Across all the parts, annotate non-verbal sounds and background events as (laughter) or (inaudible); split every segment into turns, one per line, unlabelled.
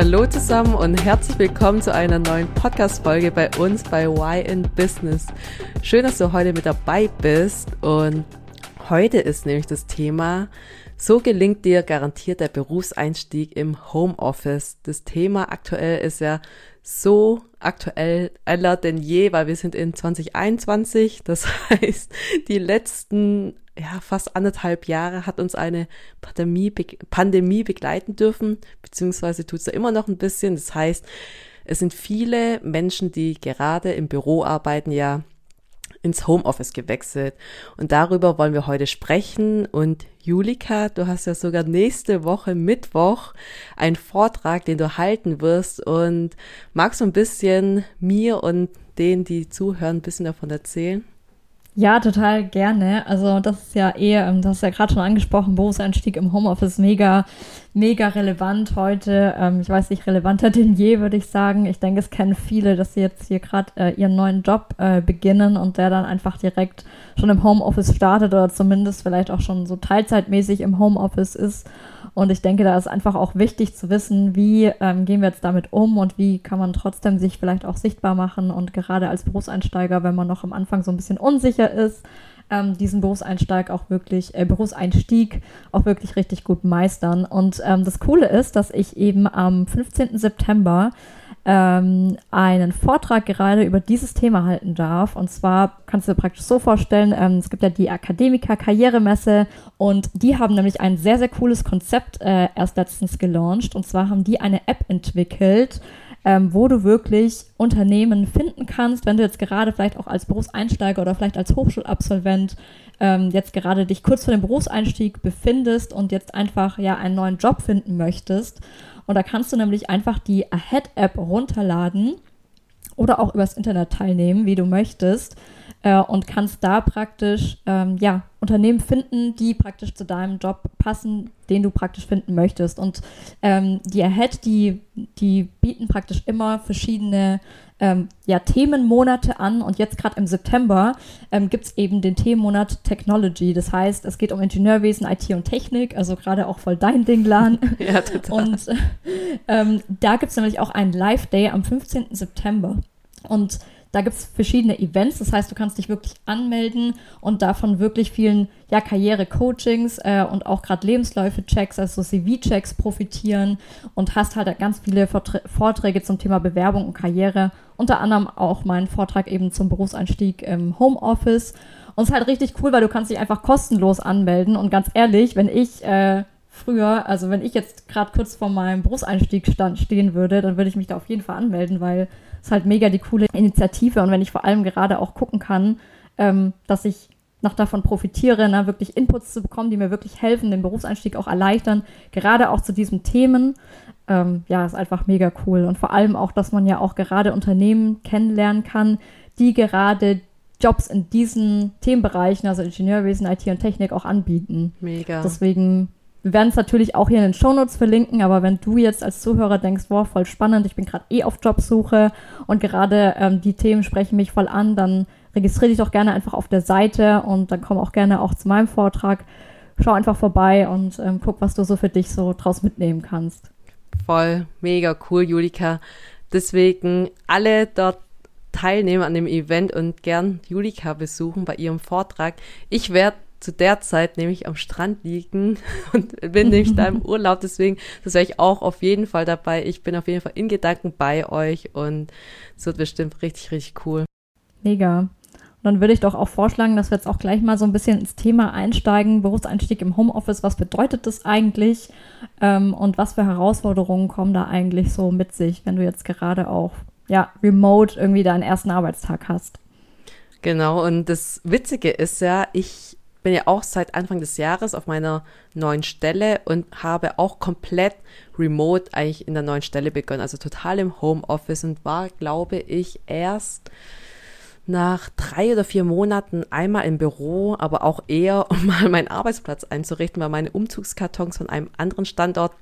Hallo zusammen und herzlich willkommen zu einer neuen Podcast-Folge bei uns bei Why in Business. Schön, dass du heute mit dabei bist und heute ist nämlich das Thema, so gelingt dir garantiert der Berufseinstieg im Homeoffice. Das Thema aktuell ist ja so aktueller denn je, weil wir sind in 2021. Das (laughs) heißt, die letzten ja, fast anderthalb Jahre hat uns eine Pandemie, Pandemie begleiten dürfen, beziehungsweise tut es ja immer noch ein bisschen. Das heißt, es sind viele Menschen, die gerade im Büro arbeiten, ja ins Homeoffice gewechselt. Und darüber wollen wir heute sprechen. Und Julika, du hast ja sogar nächste Woche Mittwoch einen Vortrag, den du halten wirst. Und magst du ein bisschen mir und denen, die zuhören, ein bisschen davon erzählen?
Ja, total gerne. Also das ist ja eher, ähm, das ist ja gerade schon angesprochen, Berufseinstieg im Homeoffice mega, mega relevant heute. Ähm, ich weiß nicht, relevanter (laughs) denn je, würde ich sagen. Ich denke, es kennen viele, dass sie jetzt hier gerade äh, ihren neuen Job äh, beginnen und der dann einfach direkt schon im Homeoffice startet oder zumindest vielleicht auch schon so teilzeitmäßig im Homeoffice ist. Und ich denke, da ist einfach auch wichtig zu wissen, wie ähm, gehen wir jetzt damit um und wie kann man trotzdem sich vielleicht auch sichtbar machen und gerade als Berufseinsteiger, wenn man noch am Anfang so ein bisschen unsicher ist, ähm, diesen Berufseinstieg auch wirklich, äh, Berufseinstieg auch wirklich richtig gut meistern. Und ähm, das Coole ist, dass ich eben am 15. September ähm, einen Vortrag gerade über dieses Thema halten darf. Und zwar kannst du dir praktisch so vorstellen, ähm, es gibt ja die Akademiker Karrieremesse und die haben nämlich ein sehr, sehr cooles Konzept äh, erst letztens gelauncht. Und zwar haben die eine App entwickelt, ähm, wo du wirklich Unternehmen finden kannst, wenn du jetzt gerade vielleicht auch als Berufseinsteiger oder vielleicht als Hochschulabsolvent ähm, jetzt gerade dich kurz vor dem Berufseinstieg befindest und jetzt einfach ja einen neuen Job finden möchtest. Und da kannst du nämlich einfach die Ahead-App runterladen oder auch übers Internet teilnehmen, wie du möchtest. Äh, und kannst da praktisch ähm, ja, Unternehmen finden, die praktisch zu deinem Job passen, den du praktisch finden möchtest. Und ähm, die Ahead, die, die bieten praktisch immer verschiedene ähm, ja, Themenmonate an und jetzt gerade im September ähm, gibt es eben den Themenmonat Technology. Das heißt, es geht um Ingenieurwesen, IT und Technik, also gerade auch voll dein Ding, Lan. (laughs) ja, total. Und ähm, da gibt es nämlich auch einen Live-Day am 15. September. Und da gibt es verschiedene Events, das heißt, du kannst dich wirklich anmelden und davon wirklich vielen ja, Karriere-Coachings äh, und auch gerade Lebensläufe-Checks, also CV-Checks profitieren und hast halt ganz viele Vorträge zum Thema Bewerbung und Karriere. Unter anderem auch meinen Vortrag eben zum Berufseinstieg im Homeoffice. Und es ist halt richtig cool, weil du kannst dich einfach kostenlos anmelden. Und ganz ehrlich, wenn ich äh, früher, also wenn ich jetzt gerade kurz vor meinem Berufseinstieg stand, stehen würde, dann würde ich mich da auf jeden Fall anmelden, weil es halt mega die coole Initiative und wenn ich vor allem gerade auch gucken kann, ähm, dass ich noch davon profitiere, ne, wirklich Inputs zu bekommen, die mir wirklich helfen, den Berufseinstieg auch erleichtern, gerade auch zu diesen Themen. Ähm, ja, ist einfach mega cool. Und vor allem auch, dass man ja auch gerade Unternehmen kennenlernen kann, die gerade Jobs in diesen Themenbereichen, also Ingenieurwesen, IT und Technik, auch anbieten. Mega. Deswegen wir werden es natürlich auch hier in den Shownotes verlinken, aber wenn du jetzt als Zuhörer denkst, wow, voll spannend, ich bin gerade eh auf Jobsuche und gerade ähm, die Themen sprechen mich voll an, dann registriere dich doch gerne einfach auf der Seite und dann komm auch gerne auch zu meinem Vortrag. Schau einfach vorbei und ähm, guck, was du so für dich so draus mitnehmen kannst.
Voll, mega cool, Julika. Deswegen alle dort teilnehmen an dem Event und gern Julika besuchen bei ihrem Vortrag. Ich werde zu der Zeit nämlich am Strand liegen (laughs) und bin nämlich da im (laughs) Urlaub. Deswegen, das wäre ich auch auf jeden Fall dabei. Ich bin auf jeden Fall in Gedanken bei euch und es wird bestimmt richtig, richtig cool.
Mega. Und dann würde ich doch auch vorschlagen, dass wir jetzt auch gleich mal so ein bisschen ins Thema einsteigen. Berufseinstieg im Homeoffice, was bedeutet das eigentlich? Ähm, und was für Herausforderungen kommen da eigentlich so mit sich, wenn du jetzt gerade auch ja, remote irgendwie deinen ersten Arbeitstag hast?
Genau, und das Witzige ist ja, ich bin ja auch seit Anfang des Jahres auf meiner neuen Stelle und habe auch komplett remote eigentlich in der neuen Stelle begonnen, also total im Homeoffice und war, glaube ich, erst nach drei oder vier Monaten einmal im Büro, aber auch eher, (laughs) um mal meinen Arbeitsplatz einzurichten, weil meine Umzugskartons von einem anderen Standort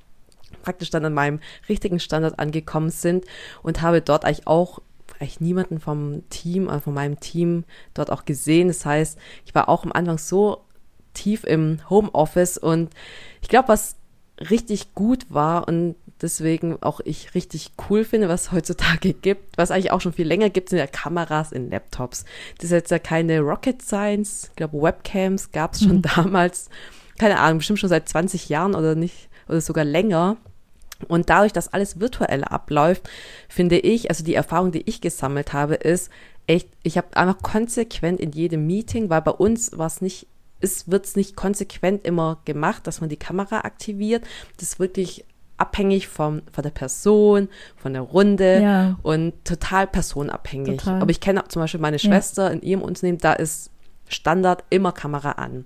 praktisch dann an meinem richtigen Standort angekommen sind und habe dort eigentlich auch eigentlich niemanden vom Team, also von meinem Team dort auch gesehen. Das heißt, ich war auch am Anfang so tief im Homeoffice und ich glaube, was richtig gut war und deswegen auch ich richtig cool finde, was (laughs) heutzutage gibt, was eigentlich auch schon viel länger gibt, sind ja Kameras in Laptops. Das ist jetzt ja keine Rocket Science, ich glaube Webcams gab es schon mhm. (laughs) damals, keine Ahnung, bestimmt schon seit 20 Jahren oder nicht, oder sogar länger. Und dadurch, dass alles virtuell abläuft, finde ich, also die Erfahrung, die ich gesammelt habe, ist echt, ich habe einfach konsequent in jedem Meeting, weil bei uns war es nicht, es wird es nicht konsequent immer gemacht, dass man die Kamera aktiviert. Das ist wirklich abhängig vom, von der Person, von der Runde ja. und total personabhängig. Total. Aber ich kenne zum Beispiel meine Schwester ja. in ihrem Unternehmen, da ist Standard immer Kamera an.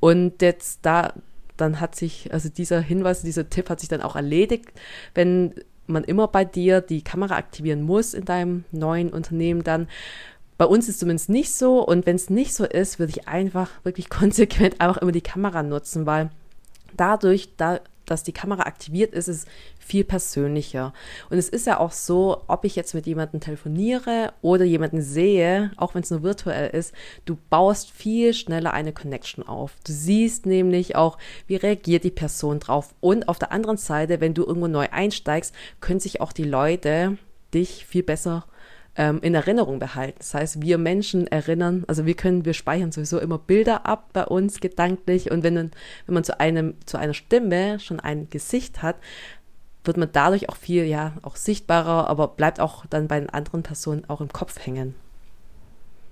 Und jetzt da dann hat sich, also dieser Hinweis, dieser Tipp hat sich dann auch erledigt. Wenn man immer bei dir die Kamera aktivieren muss in deinem neuen Unternehmen, dann bei uns ist es zumindest nicht so. Und wenn es nicht so ist, würde ich einfach wirklich (laughs) konsequent einfach immer die Kamera nutzen, weil dadurch, da dass die Kamera aktiviert ist, ist viel persönlicher. Und es ist ja auch so, ob ich jetzt mit jemandem telefoniere oder jemanden sehe, auch wenn es nur virtuell ist, du baust viel schneller eine Connection auf. Du siehst nämlich auch, wie reagiert die Person drauf. Und auf der anderen Seite, wenn du irgendwo neu einsteigst, können sich auch die Leute dich viel besser ähm, in Erinnerung behalten. Das heißt, wir Menschen erinnern, also wir können, wir speichern sowieso immer Bilder ab bei uns gedanklich und wenn, wenn man zu einem, zu einer Stimme schon ein Gesicht hat, wird man dadurch auch viel, ja, auch sichtbarer, aber bleibt auch dann bei den anderen Personen auch im Kopf hängen.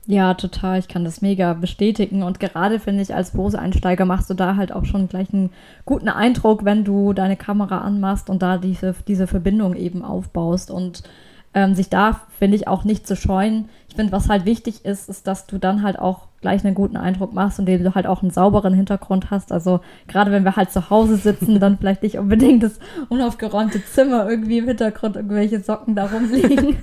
Ja, total. Ich kann das mega bestätigen. Und gerade finde ich, als Bose-Einsteiger machst du da halt auch schon gleich einen guten Eindruck, wenn du deine Kamera anmachst und da diese, diese Verbindung eben aufbaust. Und ähm, sich da, finde ich, auch nicht zu scheuen. Ich finde, was halt wichtig ist, ist, dass du dann halt auch gleich einen guten Eindruck machst und du halt auch einen sauberen Hintergrund hast. Also gerade wenn wir halt zu Hause sitzen, dann vielleicht nicht unbedingt das unaufgeräumte Zimmer irgendwie im Hintergrund irgendwelche Socken da rumliegen.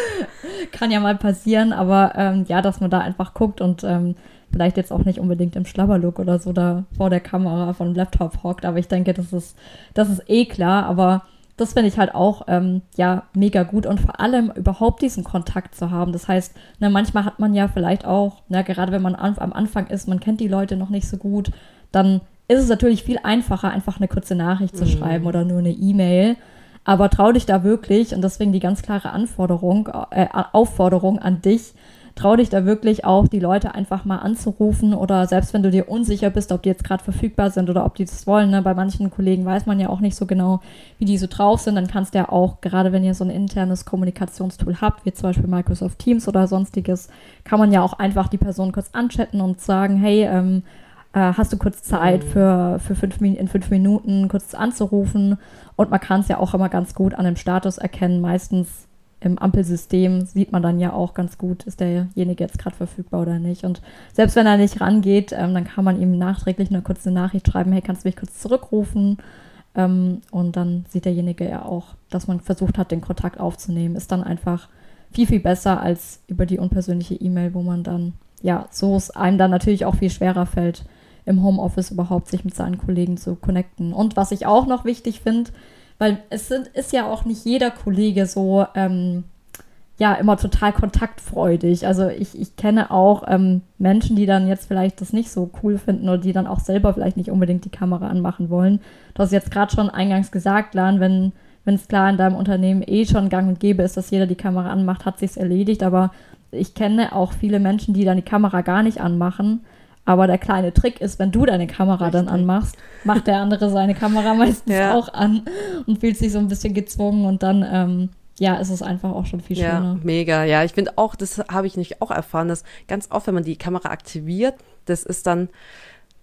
(laughs) Kann ja mal passieren, aber ähm, ja, dass man da einfach guckt und ähm, vielleicht jetzt auch nicht unbedingt im Schlabberlook oder so da vor der Kamera von Laptop hockt, aber ich denke, das ist, das ist eh klar, aber das finde ich halt auch ähm, ja mega gut und vor allem überhaupt diesen Kontakt zu haben. Das heißt, ne, manchmal hat man ja vielleicht auch, ne, gerade wenn man an, am Anfang ist, man kennt die Leute noch nicht so gut, dann ist es natürlich viel einfacher, einfach eine kurze Nachricht zu mhm. schreiben oder nur eine E-Mail. Aber trau dich da wirklich und deswegen die ganz klare Anforderung, äh, Aufforderung an dich, trau dich da wirklich auch, die Leute einfach mal anzurufen oder selbst wenn du dir unsicher bist, ob die jetzt gerade verfügbar sind oder ob die das wollen. Ne? Bei manchen Kollegen weiß man ja auch nicht so genau, wie die so drauf sind. Dann kannst du ja auch, gerade wenn ihr so ein internes Kommunikationstool habt, wie zum Beispiel Microsoft Teams oder sonstiges, kann man ja auch einfach die Person kurz anchatten und sagen, hey, ähm, äh, hast du kurz Zeit mhm. für, für fünf, in fünf Minuten kurz anzurufen. Und man kann es ja auch immer ganz gut an dem Status erkennen. Meistens im Ampelsystem sieht man dann ja auch ganz gut, ist derjenige jetzt gerade verfügbar oder nicht. Und selbst wenn er nicht rangeht, ähm, dann kann man ihm nachträglich eine kurze Nachricht schreiben, hey, kannst du mich kurz zurückrufen? Ähm, und dann sieht derjenige ja auch, dass man versucht hat, den Kontakt aufzunehmen. Ist dann einfach viel, viel besser als über die unpersönliche E-Mail, wo man dann, ja, so es einem dann natürlich auch viel schwerer fällt, im Homeoffice überhaupt sich mit seinen Kollegen zu connecten. Und was ich auch noch wichtig finde, weil es sind, ist ja auch nicht jeder Kollege so, ähm, ja, immer total kontaktfreudig. Also ich, ich kenne auch ähm, Menschen, die dann jetzt vielleicht das nicht so cool finden oder die dann auch selber vielleicht nicht unbedingt die Kamera anmachen wollen. Du hast jetzt gerade schon eingangs gesagt, Lan, wenn wenn es klar in deinem Unternehmen eh schon gang und gäbe ist, dass jeder die Kamera anmacht, hat sich's erledigt. Aber ich kenne auch viele Menschen, die dann die Kamera gar nicht anmachen aber der kleine Trick ist, wenn du deine Kamera Richtig. dann anmachst, macht der andere seine Kamera (laughs) meistens ja. auch an und fühlt sich so ein bisschen gezwungen und dann, ähm, ja, ist es einfach auch schon viel schöner.
Ja, mega. Ja, ich finde auch, das habe ich nicht auch erfahren, dass ganz oft, wenn man die Kamera aktiviert, das ist dann,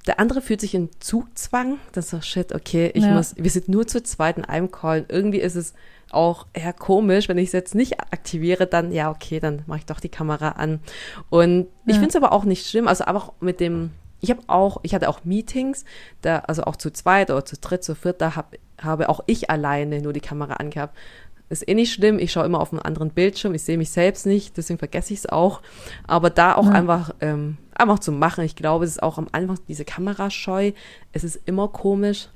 der andere fühlt sich in Zugzwang. Das ist so, shit, okay, ich ja. muss, wir sind nur zu zweit in einem Call. Irgendwie ist es auch eher komisch, wenn ich es jetzt nicht aktiviere, dann ja, okay, dann mache ich doch die Kamera an. Und ich finde es aber auch nicht schlimm, also aber auch mit dem, ich habe auch, ich hatte auch Meetings, da, also auch zu zweit oder zu dritt, zu viert, da hab, habe auch ich alleine nur die Kamera angehabt. ist eh nicht schlimm. Ich schaue immer auf einen anderen Bildschirm. Ich sehe mich selbst nicht, deswegen vergesse ich es auch. Aber da auch ja. einfach, ähm, einfach zu machen. Ich glaube, es ist auch am Anfang diese Kamerascheu. Es ist immer komisch,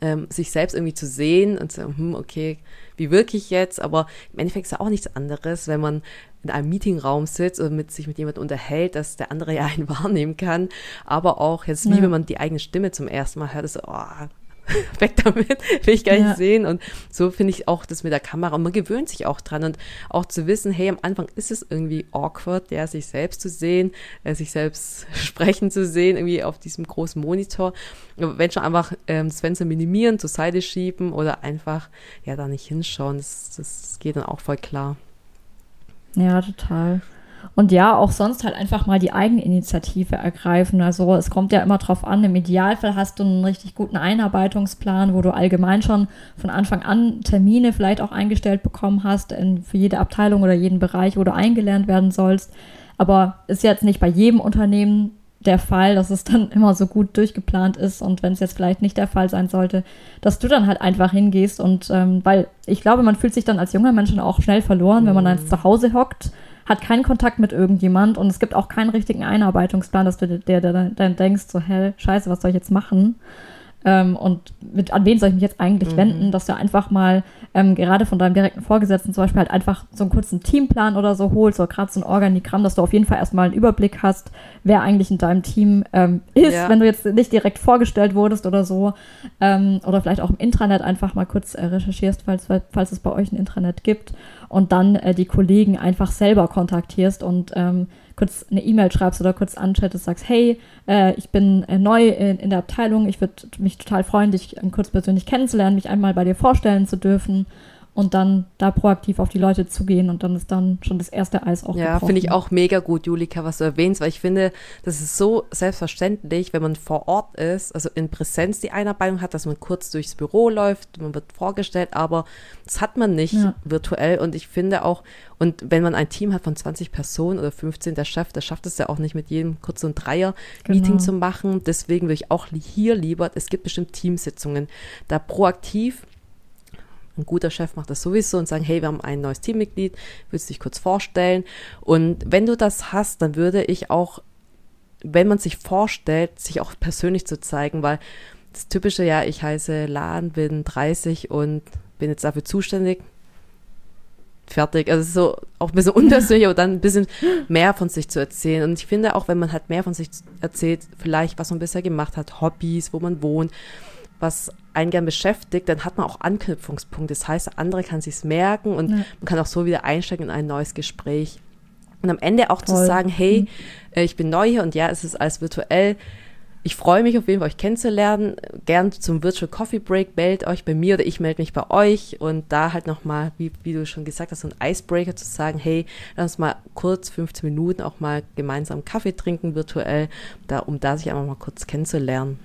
ähm, sich selbst irgendwie zu sehen und zu, hm, okay, wie wirke ich jetzt? Aber im Endeffekt ist ja auch nichts anderes, wenn man in einem Meetingraum sitzt und mit sich mit jemandem unterhält, dass der andere (laughs) ja einen wahrnehmen kann. Aber auch jetzt, wie ja. wenn man die eigene Stimme zum ersten Mal hört, ist so, oh, (laughs) weg damit, will ich gar nicht ja. sehen. Und so finde ich auch das mit der Kamera. Und man gewöhnt sich auch dran und auch zu wissen, hey, am Anfang ist es irgendwie awkward, ja, sich selbst zu sehen, äh, sich selbst (laughs) sprechen zu sehen, irgendwie auf diesem großen Monitor. Wenn schon einfach ähm, das Fenster minimieren, zur Seite schieben oder einfach, ja, da nicht hinschauen, das, das geht dann auch voll klar.
Ja, total. Und ja, auch sonst halt einfach mal die Eigeninitiative ergreifen. Also es kommt ja immer drauf an, im Idealfall hast du einen richtig guten Einarbeitungsplan, wo du allgemein schon von Anfang an Termine vielleicht auch eingestellt bekommen hast in, für jede Abteilung oder jeden Bereich, wo du eingelernt werden sollst. Aber ist jetzt nicht bei jedem Unternehmen der Fall, dass es dann (laughs) immer so gut durchgeplant ist und wenn es jetzt vielleicht nicht der Fall sein sollte, dass du dann halt einfach hingehst und ähm, weil ich glaube, man fühlt sich dann als junger Mensch auch schnell verloren, wenn man dann mhm. zu Hause hockt hat keinen Kontakt mit irgendjemand und es gibt auch keinen richtigen Einarbeitungsplan, dass du dir dann denkst, so, hä, scheiße, was soll ich jetzt machen? Ähm, und mit, an wen soll ich mich jetzt eigentlich mhm. wenden, dass du einfach mal ähm, gerade von deinem direkten Vorgesetzten zum Beispiel halt einfach so einen kurzen Teamplan oder so holst oder gerade so ein Organigramm, dass du auf jeden Fall erstmal einen Überblick hast, wer eigentlich in deinem Team ähm, ist, ja. wenn du jetzt nicht direkt vorgestellt wurdest oder so. Ähm, oder vielleicht auch im Intranet einfach mal kurz äh, recherchierst, falls, falls es bei euch ein Intranet gibt und dann äh, die Kollegen einfach selber kontaktierst und ähm, kurz eine E-Mail schreibst oder kurz anchattest, sagst, hey, äh, ich bin äh, neu in, in, der Abteilung, ich würde mich total freuen, dich äh, kurz persönlich kennenzulernen, mich einmal bei dir vorstellen zu dürfen und dann da proaktiv auf die Leute zugehen und dann ist dann schon das erste Eis auch
Ja, finde ich auch mega gut, Julika, was du erwähnst, weil ich finde, das ist so selbstverständlich, wenn man vor Ort ist, also in Präsenz die Einarbeitung hat, dass man kurz durchs Büro läuft, man wird vorgestellt, aber das hat man nicht ja. virtuell und ich finde auch, und wenn man ein Team hat von 20 Personen oder 15, der Chef, der schafft es ja auch nicht mit jedem kurz so ein Dreier-Meeting genau. zu machen, deswegen würde ich auch hier lieber, es gibt bestimmt Teamsitzungen, da proaktiv ein guter Chef macht das sowieso und sagen, hey, wir haben ein neues Teammitglied, willst du dich kurz vorstellen? Und wenn du das hast, dann würde ich auch, wenn man sich vorstellt, sich auch persönlich zu zeigen, weil das typische, ja, ich heiße Lan, bin 30 und bin jetzt dafür zuständig, fertig. Also so auch ein bisschen unpersönlich, aber dann ein bisschen mehr von sich zu erzählen. Und ich finde auch, wenn man halt mehr von sich erzählt, vielleicht was man bisher gemacht hat, Hobbys, wo man wohnt, was einen gern beschäftigt, dann hat man auch Anknüpfungspunkte. Das heißt, der andere kann sich's merken und ja. man kann auch so wieder einsteigen in ein neues Gespräch. Und am Ende auch Toll. zu sagen, hey, mhm. ich bin neu hier und ja, es ist alles virtuell. Ich freue mich auf jeden Fall, euch kennenzulernen. Gern zum Virtual Coffee Break meldet euch bei mir oder ich melde mich bei euch und da halt nochmal, wie, wie du schon gesagt hast, so ein Icebreaker zu sagen, hey, lass uns mal kurz 15 Minuten auch mal gemeinsam Kaffee trinken virtuell, da, um da sich einfach mal kurz kennenzulernen.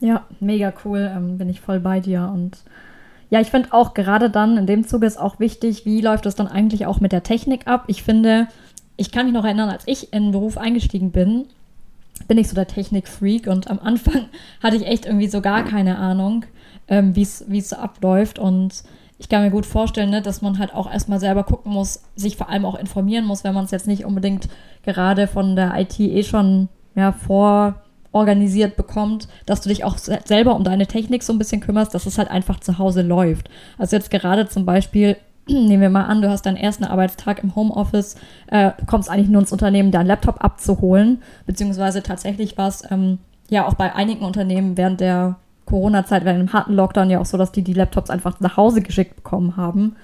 Ja, mega cool, ähm, bin ich voll bei dir. Und ja, ich finde auch gerade dann in dem Zuge ist auch wichtig, wie läuft das dann eigentlich auch mit der Technik ab? Ich finde, ich kann mich noch erinnern, als ich in den Beruf eingestiegen bin, bin ich so der Technik-Freak und am Anfang (laughs) hatte ich echt irgendwie so gar keine Ahnung, ähm, wie es so abläuft. Und ich kann mir gut vorstellen, ne, dass man halt auch erstmal selber gucken muss, sich vor allem auch informieren muss, wenn man es jetzt nicht unbedingt gerade von der IT eh schon ja, vor organisiert bekommt, dass du dich auch selber um deine Technik so ein bisschen kümmerst, dass es halt einfach zu Hause läuft. Also jetzt gerade zum Beispiel, (clears throat) nehmen wir mal an, du hast deinen ersten Arbeitstag im Homeoffice, äh, kommst eigentlich nur ins Unternehmen, deinen Laptop abzuholen, beziehungsweise tatsächlich war es ähm, ja auch bei einigen Unternehmen während der Corona-Zeit, während dem harten Lockdown ja auch so, dass die die Laptops einfach nach Hause geschickt bekommen haben.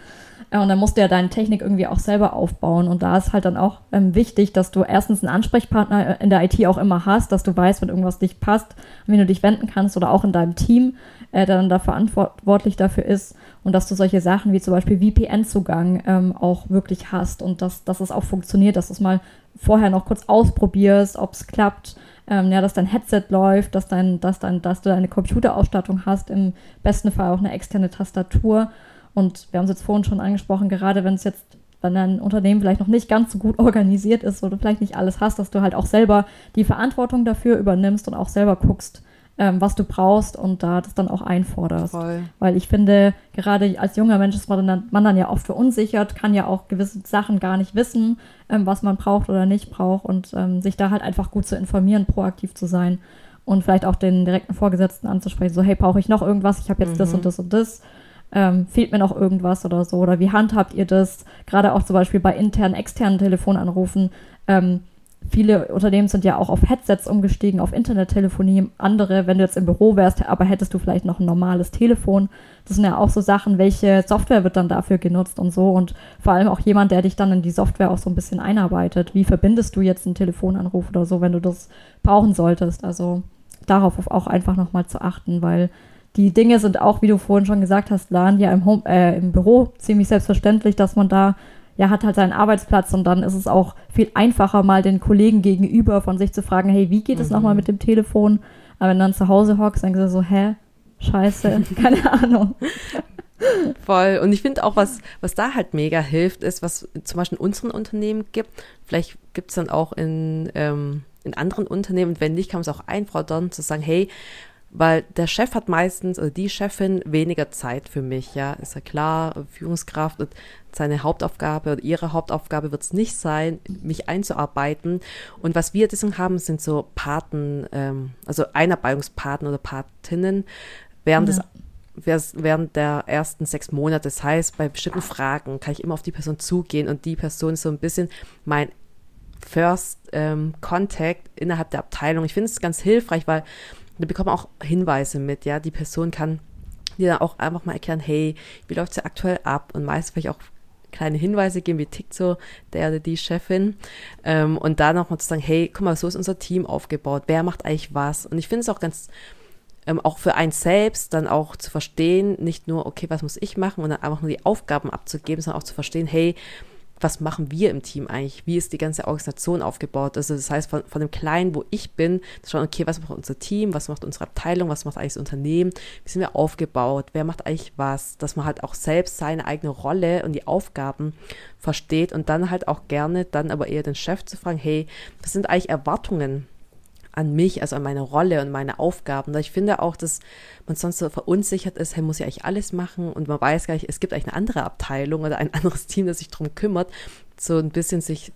Und dann musst du ja deine Technik irgendwie auch selber aufbauen. Und da ist halt dann auch ähm, wichtig, dass du erstens einen Ansprechpartner in der IT auch immer hast, dass du weißt, wenn irgendwas nicht passt, wie du dich wenden kannst oder auch in deinem Team, äh, der dann da verantwortlich dafür ist. Und dass du solche Sachen wie zum Beispiel VPN-Zugang ähm, auch wirklich hast und dass, dass es auch funktioniert, dass du es mal vorher noch kurz ausprobierst, ob es klappt. Ähm, ja, dass dein Headset läuft, dass, dein, dass, dein, dass du deine Computerausstattung hast, im besten Fall auch eine externe Tastatur und wir haben es jetzt vorhin schon angesprochen, gerade wenn es jetzt, wenn dein Unternehmen vielleicht noch nicht ganz so gut (laughs) organisiert ist oder vielleicht nicht alles hast, dass du halt auch selber die Verantwortung dafür übernimmst und auch selber guckst, ähm, was du brauchst und da das dann auch einforderst.
Voll.
Weil ich finde, gerade als junger Mensch ist man dann, man dann ja oft verunsichert, kann ja auch gewisse Sachen gar nicht wissen, ähm, was man braucht oder nicht braucht und ähm, sich da halt einfach gut zu informieren, proaktiv zu sein und vielleicht auch den direkten Vorgesetzten anzusprechen, so hey, brauche ich noch irgendwas? Ich habe jetzt mhm. das und das und das. Ähm, fehlt mir noch irgendwas oder so? Oder wie handhabt ihr das? Gerade auch zum Beispiel bei internen, externen Telefonanrufen. Ähm, viele Unternehmen sind ja auch auf Headsets umgestiegen, auf Internettelefonie. Andere, wenn du jetzt im Büro wärst, aber hättest du vielleicht noch ein normales Telefon. Das sind ja auch so Sachen, welche Software wird dann dafür genutzt und so. Und vor allem auch jemand, der dich dann in die Software auch so ein bisschen einarbeitet. Wie verbindest du jetzt einen Telefonanruf oder so, wenn du das brauchen solltest? Also darauf auch einfach nochmal zu achten, weil die Dinge sind auch, wie du vorhin schon gesagt hast, Lan, ja im, Home, äh, im Büro ziemlich selbstverständlich, dass man da ja, hat halt seinen Arbeitsplatz und dann ist es auch viel einfacher, mal den Kollegen gegenüber von sich zu fragen, hey, wie geht es mhm. nochmal mit dem Telefon? Aber wenn du dann zu Hause hockst, dann sagst du so, hä? Scheiße, (laughs) keine Ahnung.
Voll. Und ich finde auch, was, was da halt mega hilft, ist, was zum Beispiel in unseren Unternehmen gibt. Vielleicht gibt es dann auch in, ähm, in anderen Unternehmen, und wenn nicht, kann man es auch einfordern, zu sagen, hey, weil der Chef hat meistens oder die Chefin weniger Zeit für mich, ja, ist ja klar, Führungskraft und seine Hauptaufgabe oder ihre Hauptaufgabe wird es nicht sein, mich einzuarbeiten. Und was wir deswegen haben, sind so Paten, ähm, also Einarbeitungspaten oder Patinnen während ja. des während der ersten sechs Monate. Das heißt, bei bestimmten Fragen kann ich immer auf die Person zugehen und die Person ist so ein bisschen mein First ähm, Contact innerhalb der Abteilung. Ich finde es ganz hilfreich, weil da bekommt man auch Hinweise mit, ja. Die Person kann dir dann auch einfach mal erklären, hey, wie läuft es ja aktuell ab? Und meist vielleicht auch kleine Hinweise geben, wie tickt so der oder die Chefin. Ähm, und da nochmal zu sagen, hey, guck mal, so ist unser Team aufgebaut. Wer macht eigentlich was? Und ich finde es auch ganz, ähm, auch für einen selbst dann auch zu verstehen, nicht nur, okay, was muss ich machen und dann einfach nur die Aufgaben abzugeben, sondern auch zu verstehen, hey, was machen wir im Team eigentlich? Wie ist die ganze Organisation aufgebaut? Also das heißt, von, von dem Kleinen, wo ich bin, zu schauen, okay, was macht unser Team, was macht unsere Abteilung, was macht eigentlich das Unternehmen, wie sind wir aufgebaut, wer macht eigentlich was, dass man halt auch selbst seine eigene Rolle und die Aufgaben versteht und dann halt auch gerne dann aber eher den Chef zu fragen, hey, was sind eigentlich Erwartungen an mich, also an meine Rolle und meine Aufgaben. Ich finde auch, dass man sonst so verunsichert ist, hey, muss ich eigentlich alles machen und man weiß gar nicht, es gibt eigentlich eine andere Abteilung oder ein (laughs) anderes Team, das sich darum kümmert, so ein bisschen sich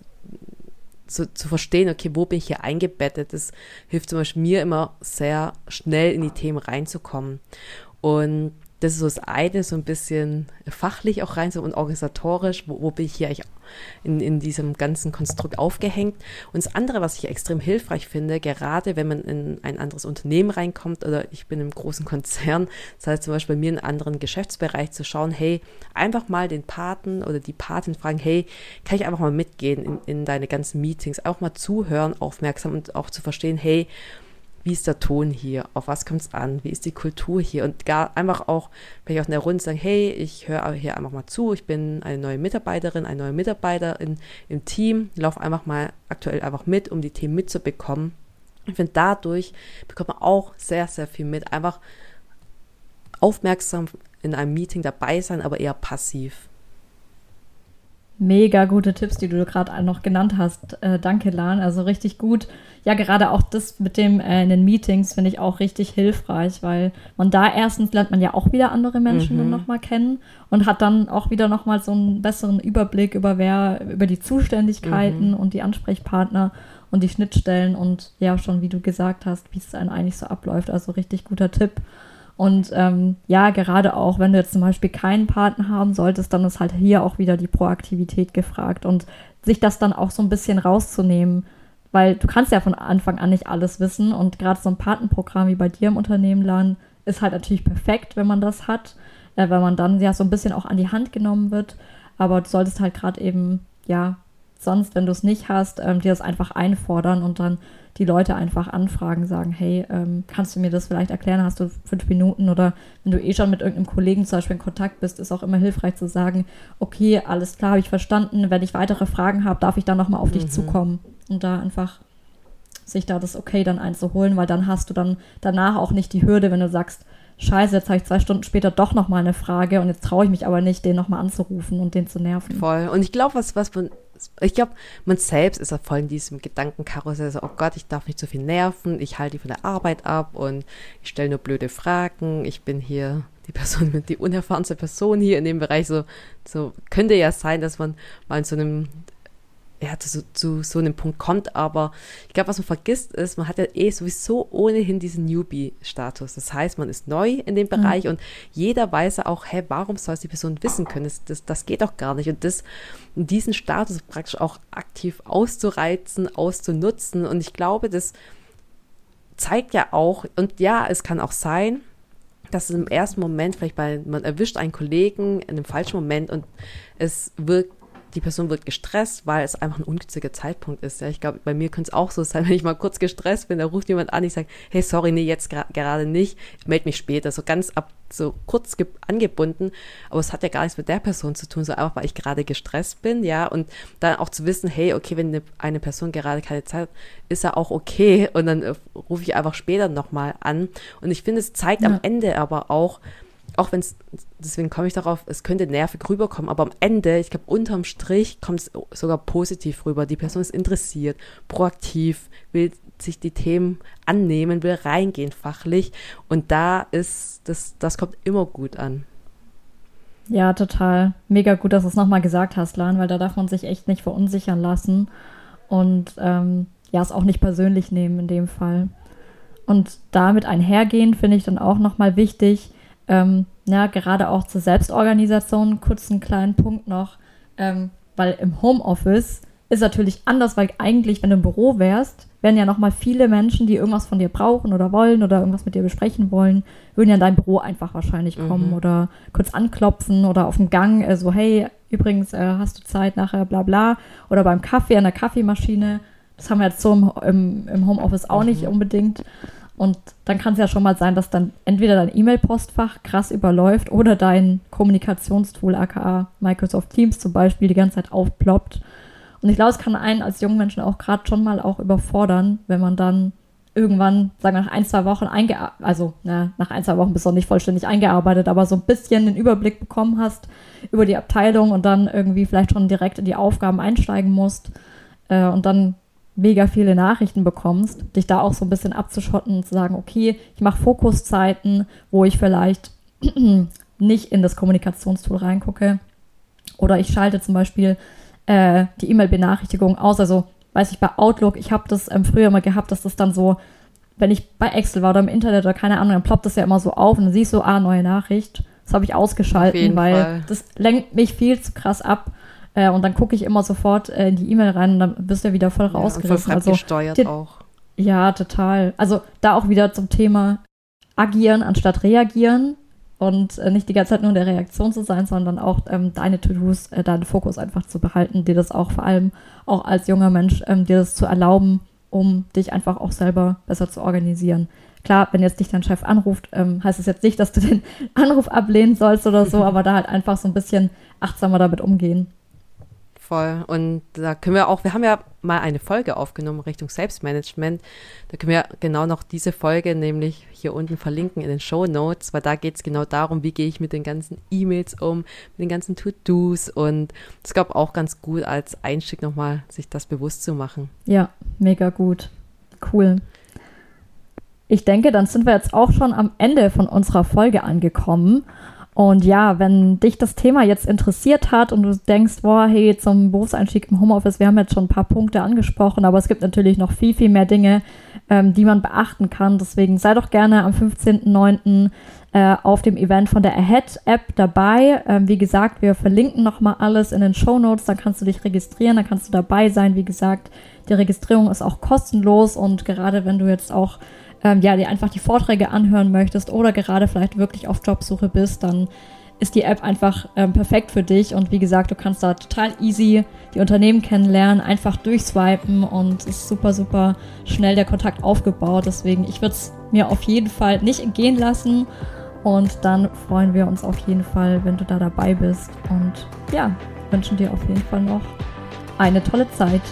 zu, zu verstehen, okay, wo bin ich hier eingebettet? Das hilft zum Beispiel mir immer sehr schnell in die Themen reinzukommen. Und das ist so das eine, so ein bisschen fachlich auch rein so und organisatorisch, wo, wo bin ich hier eigentlich in, in diesem ganzen Konstrukt aufgehängt. Und das andere, was ich extrem hilfreich finde, gerade wenn man in ein anderes Unternehmen reinkommt oder ich bin im großen Konzern, das heißt zum Beispiel bei mir in einen anderen Geschäftsbereich zu schauen, hey, einfach mal den Paten oder die Patin fragen, hey, kann ich einfach mal mitgehen in, in deine ganzen Meetings, auch mal zuhören, aufmerksam und auch zu verstehen, hey, wie ist der Ton hier, auf was kommt es an, wie ist die Kultur hier und gar einfach auch, wenn ich auch in der Runde sage, hey, ich höre hier einfach mal zu, ich bin eine neue Mitarbeiterin, ein neuer Mitarbeiter in, im Team, laufe einfach mal aktuell einfach mit, um die Themen mitzubekommen. Ich finde, dadurch bekommt man auch sehr, sehr viel mit, einfach aufmerksam in einem Meeting dabei sein, aber eher passiv.
Mega gute Tipps, die du gerade noch genannt hast. Äh, danke, Lan. Also richtig gut. Ja, gerade auch das mit dem äh, in den Meetings finde ich auch richtig hilfreich, weil man da erstens lernt man ja auch wieder andere Menschen mhm. dann nochmal kennen und hat dann auch wieder nochmal so einen besseren Überblick über wer, über die Zuständigkeiten mhm. und die Ansprechpartner und die Schnittstellen und ja, schon wie du gesagt hast, wie es dann eigentlich so abläuft. Also richtig guter Tipp. Und ähm, ja, gerade auch, wenn du jetzt zum Beispiel keinen Partner haben solltest, dann ist halt hier auch wieder die Proaktivität gefragt und sich das dann auch so ein bisschen rauszunehmen, weil du kannst ja von Anfang an nicht alles wissen und gerade so ein Patenprogramm wie bei dir im Unternehmen lernen ist halt natürlich perfekt, wenn man das hat, äh, weil man dann ja so ein bisschen auch an die Hand genommen wird, aber du solltest halt gerade eben, ja, sonst, wenn du es nicht hast, ähm, dir das einfach einfordern und dann die Leute einfach anfragen, sagen, hey, ähm, kannst du mir das vielleicht erklären? Hast du fünf Minuten? Oder wenn du eh schon mit irgendeinem Kollegen zum Beispiel in Kontakt bist, ist auch immer hilfreich zu sagen, okay, alles klar, habe ich verstanden. Wenn ich weitere Fragen habe, darf ich dann nochmal auf mhm. dich zukommen und da einfach sich da das Okay dann einzuholen, weil dann hast du dann danach auch nicht die Hürde, wenn du sagst, scheiße, jetzt habe ich zwei Stunden später doch nochmal eine Frage und jetzt traue ich mich aber nicht, den nochmal anzurufen und den zu nerven.
Voll. Und ich glaube, was, was man ich glaube, man selbst ist ja voll in diesem Gedankenkarussell, so, oh Gott, ich darf nicht so viel nerven, ich halte die von der Arbeit ab und ich stelle nur blöde Fragen, ich bin hier die Person, (laughs) die unerfahrenste Person hier in dem Bereich, so, so könnte ja sein, dass man mal in so einem ja, zu, zu so einem Punkt kommt, aber ich glaube, was man vergisst ist, man hat ja eh sowieso ohnehin diesen Newbie-Status. Das heißt, man ist neu in dem mhm. Bereich mhm. und jeder weiß ja auch, hä, warum soll es die Person wissen können? Das, das, das geht doch gar nicht. Und das, diesen Status praktisch auch aktiv auszureizen, auszunutzen. Und ich glaube, das zeigt ja auch, und ja, es kann auch sein, dass es im ersten Moment vielleicht bei, man erwischt einen Kollegen in einem falschen Moment und es wirkt die Person wird gestresst, weil es einfach ein ungünstiger Zeitpunkt ist. Ja, ich glaube, bei mir könnte es auch so sein, (laughs) wenn ich mal kurz gestresst bin, da ruft jemand an, ich sage, hey, sorry, nee, jetzt gerade nicht, melde mich später, so ganz ab, so kurz angebunden, aber es hat ja gar nichts mit der Person zu tun, so einfach, weil ich gerade gestresst bin, ja, und dann auch zu wissen, hey, okay, wenn eine, eine Person gerade keine Zeit hat, ist ja auch okay und dann äh, rufe ich einfach später nochmal an und ich finde, es zeigt ja. am Ende aber auch, auch wenn es, deswegen komme ich darauf, es könnte nervig rüberkommen, aber am Ende, ich glaube, unterm Strich kommt es sogar positiv rüber. Die Person ist interessiert, proaktiv, will sich die Themen annehmen, will reingehen fachlich und da ist, das, das kommt immer gut an.
Ja, total. Mega gut, dass du es nochmal gesagt hast, Lan, weil da darf man sich echt nicht verunsichern lassen und ähm, ja, es auch nicht persönlich nehmen in dem Fall. Und damit einhergehen finde ich dann auch nochmal wichtig, ähm, ja, gerade auch zur Selbstorganisation, kurz einen kleinen Punkt noch, ähm, weil im Homeoffice ist natürlich anders, weil eigentlich, wenn du im Büro wärst, wären ja nochmal viele Menschen, die irgendwas von dir brauchen oder wollen oder irgendwas mit dir besprechen wollen, würden ja in dein Büro einfach wahrscheinlich kommen mhm. oder kurz anklopfen oder auf dem Gang äh, so, hey, übrigens, äh, hast du Zeit nachher, bla bla. Oder beim Kaffee an der Kaffeemaschine. Das haben wir jetzt so im, im, im Homeoffice auch mhm. nicht unbedingt. Und dann kann es ja schon mal sein, dass dann entweder dein E-Mail-Postfach krass überläuft oder dein Kommunikationstool, aka Microsoft Teams zum Beispiel, die ganze Zeit aufploppt. Und ich glaube, es kann einen als jungen Menschen auch gerade schon mal auch überfordern, wenn man dann irgendwann, sagen wir nach ein, zwei Wochen eingearbeitet, also na, nach ein, zwei Wochen bist du noch nicht vollständig eingearbeitet, aber so ein bisschen den Überblick bekommen hast über die Abteilung und dann irgendwie vielleicht schon direkt in die Aufgaben einsteigen musst. Äh, und dann mega viele Nachrichten bekommst, dich da auch so ein bisschen abzuschotten und zu sagen, okay, ich mache Fokuszeiten, wo ich vielleicht (clears throat) nicht in das Kommunikationstool reingucke. Oder ich schalte zum Beispiel äh, die E-Mail-Benachrichtigung aus. Also weiß ich bei Outlook, ich habe das ähm, früher mal gehabt, dass das dann so, wenn ich bei Excel war oder im Internet oder keine Ahnung, dann ploppt das ja immer so auf und dann siehst du, ah, neue Nachricht. Das habe ich ausgeschalten, weil Fall. das lenkt mich viel zu krass ab. Äh, und dann gucke ich immer sofort äh, in die E-Mail rein und dann bist du ja wieder voll ja, rausgerissen.
also gesteuert auch.
Ja, total. Also da auch wieder zum Thema agieren anstatt reagieren und äh, nicht die ganze Zeit nur in der Reaktion zu sein, sondern auch ähm, deine To-Dos, äh, deinen Fokus einfach zu behalten, dir das auch vor allem auch als junger Mensch, ähm, dir das zu erlauben, um dich einfach auch selber besser zu organisieren. Klar, wenn jetzt dich dein Chef anruft, ähm, heißt es jetzt nicht, dass du den (laughs) Anruf ablehnen sollst oder so, (laughs) aber da halt einfach so ein bisschen achtsamer damit umgehen
voll. Und da können wir auch, wir haben ja mal eine Folge aufgenommen Richtung Selbstmanagement. Da können wir genau noch diese Folge nämlich hier unten verlinken in den Show Notes, weil da geht es genau darum, wie gehe ich mit den ganzen E-Mails um, mit den ganzen To-Dos und es gab auch ganz gut als Einstieg nochmal, sich das bewusst zu machen.
Ja, mega gut. Cool. Ich denke, dann sind wir jetzt auch schon am Ende von unserer Folge angekommen. Und ja, wenn dich das Thema jetzt interessiert hat und du denkst, boah, hey, zum Berufseinstieg im Homeoffice, wir haben jetzt schon ein paar Punkte angesprochen, aber es gibt natürlich noch viel, viel mehr Dinge, ähm, die man beachten kann. Deswegen sei doch gerne am 15.09. Äh, auf dem Event von der Ahead-App dabei. Ähm, wie gesagt, wir verlinken nochmal alles in den Show Notes, dann kannst du dich registrieren, dann kannst du dabei sein. Wie gesagt, die Registrierung ist auch kostenlos und gerade wenn du jetzt auch ähm, ja, dir einfach die Vorträge anhören möchtest oder gerade vielleicht wirklich auf Jobsuche bist, dann ist die App einfach ähm, perfekt für dich. Und wie gesagt, du kannst da total easy die Unternehmen kennenlernen, einfach durchswipen und es ist super, super schnell der Kontakt aufgebaut. Deswegen, ich würde es mir auf jeden Fall nicht entgehen lassen. Und dann freuen wir uns auf jeden Fall, wenn du da dabei bist. Und ja, wünschen dir auf jeden Fall noch eine tolle Zeit.